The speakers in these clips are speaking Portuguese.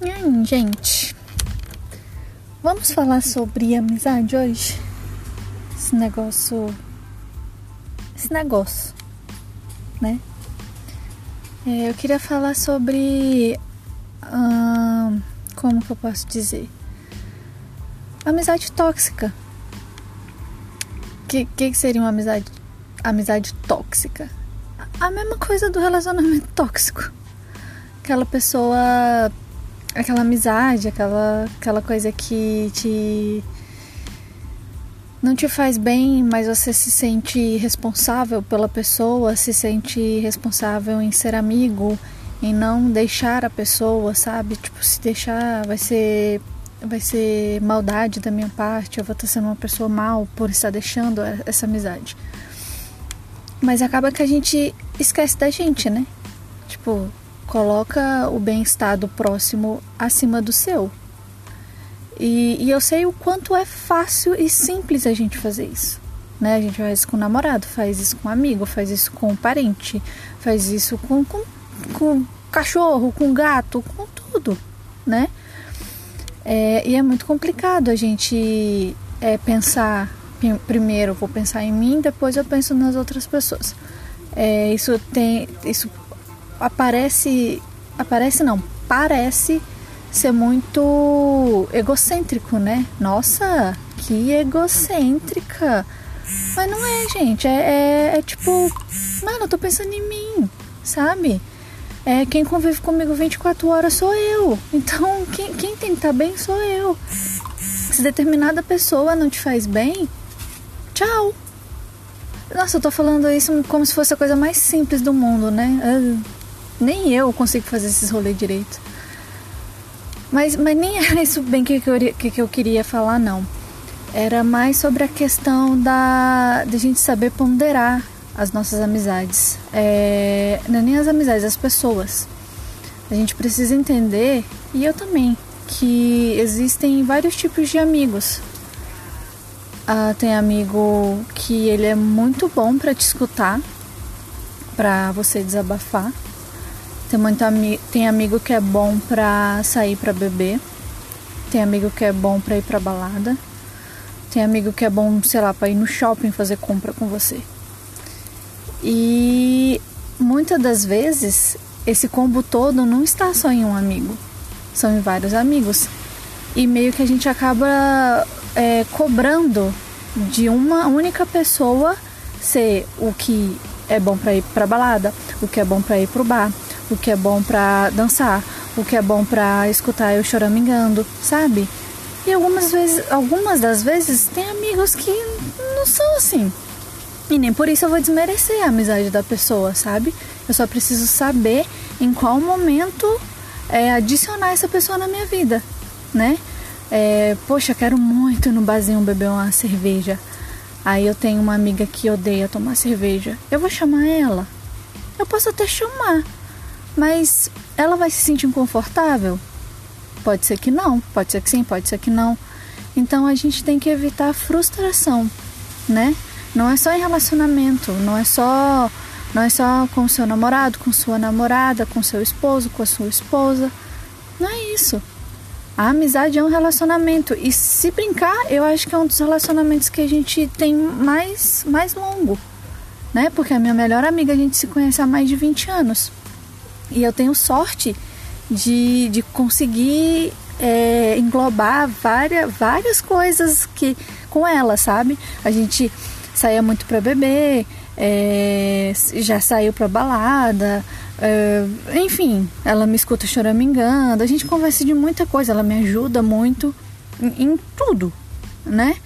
Hum, gente, vamos falar sobre amizade hoje? Esse negócio. Esse negócio, né? É, eu queria falar sobre. Hum, como que eu posso dizer? Amizade tóxica. O que, que seria uma amizade, amizade tóxica? A mesma coisa do relacionamento tóxico. Aquela pessoa aquela amizade, aquela, aquela coisa que te não te faz bem, mas você se sente responsável pela pessoa, se sente responsável em ser amigo, em não deixar a pessoa, sabe? Tipo, se deixar vai ser vai ser maldade da minha parte, eu vou estar sendo uma pessoa mal por estar deixando essa amizade. Mas acaba que a gente esquece da gente, né? Tipo, coloca o bem-estar do próximo acima do seu. E, e, eu sei o quanto é fácil e simples a gente fazer isso. Né? A gente faz isso com o namorado, faz isso com um amigo, faz isso com um parente, faz isso com, com, com cachorro, com gato, com tudo, né? É, e é muito complicado a gente é, pensar primeiro vou pensar em mim, depois eu penso nas outras pessoas. É, isso tem, isso aparece, aparece não, parece ser muito egocêntrico, né? Nossa, que egocêntrica. Mas não é, gente. É, é, é, tipo, mano, eu tô pensando em mim, sabe? É, quem convive comigo 24 horas sou eu. Então, quem, quem tem que estar tá bem sou eu. Se determinada pessoa não te faz bem, tchau. Nossa, eu tô falando isso como se fosse a coisa mais simples do mundo, né? Ah, nem eu consigo fazer esses rolês direito. Mas, mas nem era isso bem que, eu, que, que eu queria falar, não. Era mais sobre a questão da de a gente saber ponderar as nossas amizades. É, não é nem as amizades, as pessoas. A gente precisa entender, e eu também, que existem vários tipos de amigos. Ah, tem amigo que ele é muito bom para te escutar, para você desabafar. Tem muito ami tem amigo que é bom pra sair pra beber. Tem amigo que é bom pra ir pra balada. Tem amigo que é bom, sei lá, pra ir no shopping fazer compra com você. E muitas das vezes esse combo todo não está só em um amigo, são em vários amigos. E meio que a gente acaba é, cobrando de uma única pessoa ser o que é bom para ir para balada, o que é bom para ir pro bar, o que é bom para dançar, o que é bom para escutar eu choramingando, sabe? E algumas vezes, algumas das vezes tem amigos que não são assim. E nem por isso eu vou desmerecer a amizade da pessoa, sabe? Eu só preciso saber em qual momento é, adicionar essa pessoa na minha vida, né? É, poxa, quero muito no barzinho beber uma cerveja. Aí eu tenho uma amiga que odeia tomar cerveja. Eu vou chamar ela. Eu posso até chamar, mas ela vai se sentir inconfortável? Pode ser que não, pode ser que sim, pode ser que não. Então a gente tem que evitar a frustração, né? Não é só em relacionamento, não é só não é só com seu namorado, com sua namorada, com seu esposo, com a sua esposa. Não é isso. A amizade é um relacionamento e se brincar, eu acho que é um dos relacionamentos que a gente tem mais mais longo, né? Porque a minha melhor amiga a gente se conhece há mais de 20 anos. E eu tenho sorte de, de conseguir é, englobar várias, várias coisas que com ela, sabe? A gente saía muito para beber, é, já saiu para balada, é, enfim, ela me escuta choramingando, a gente conversa de muita coisa, ela me ajuda muito em, em tudo, né?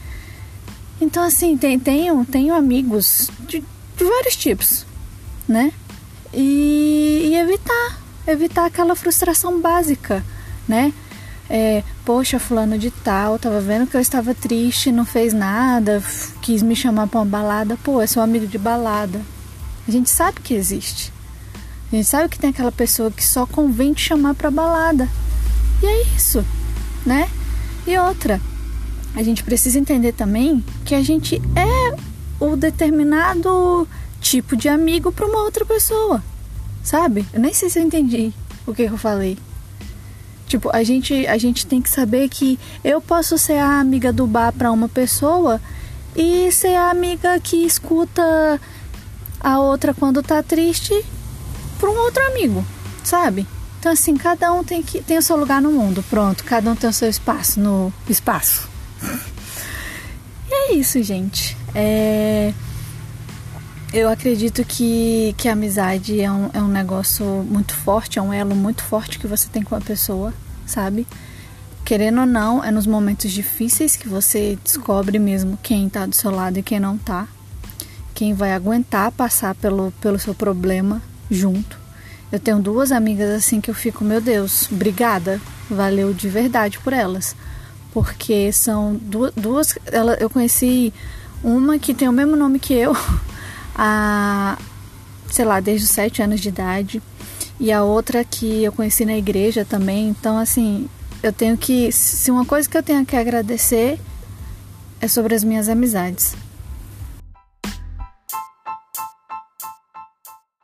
Então, assim, tem, tenho, tenho amigos de, de vários tipos, né? E, e evitar, evitar aquela frustração básica, né? É, poxa, fulano de tal, tava vendo que eu estava triste, não fez nada, quis me chamar para uma balada. Pô, é seu amigo de balada. A gente sabe que existe. A gente sabe que tem aquela pessoa que só convém te chamar para balada. E é isso, né? E outra, a gente precisa entender também que a gente é o determinado tipo de amigo para uma outra pessoa, sabe? Eu nem sei se eu entendi o que eu falei. Tipo, a gente, a gente tem que saber que eu posso ser a amiga do bar para uma pessoa e ser a amiga que escuta a outra quando tá triste para um outro amigo, sabe? Então assim, cada um tem que tem o seu lugar no mundo, pronto, cada um tem o seu espaço no espaço. e é isso, gente. É... Eu acredito que, que a amizade é um, é um negócio muito forte, é um elo muito forte que você tem com a pessoa, sabe? Querendo ou não, é nos momentos difíceis que você descobre mesmo quem tá do seu lado e quem não tá. Quem vai aguentar passar pelo, pelo seu problema junto. Eu tenho duas amigas assim que eu fico, meu Deus, obrigada, valeu de verdade por elas. Porque são duas. duas ela, eu conheci uma que tem o mesmo nome que eu, a, sei lá, desde os sete anos de idade. E a outra que eu conheci na igreja também. Então, assim, eu tenho que. Se uma coisa que eu tenho que agradecer é sobre as minhas amizades.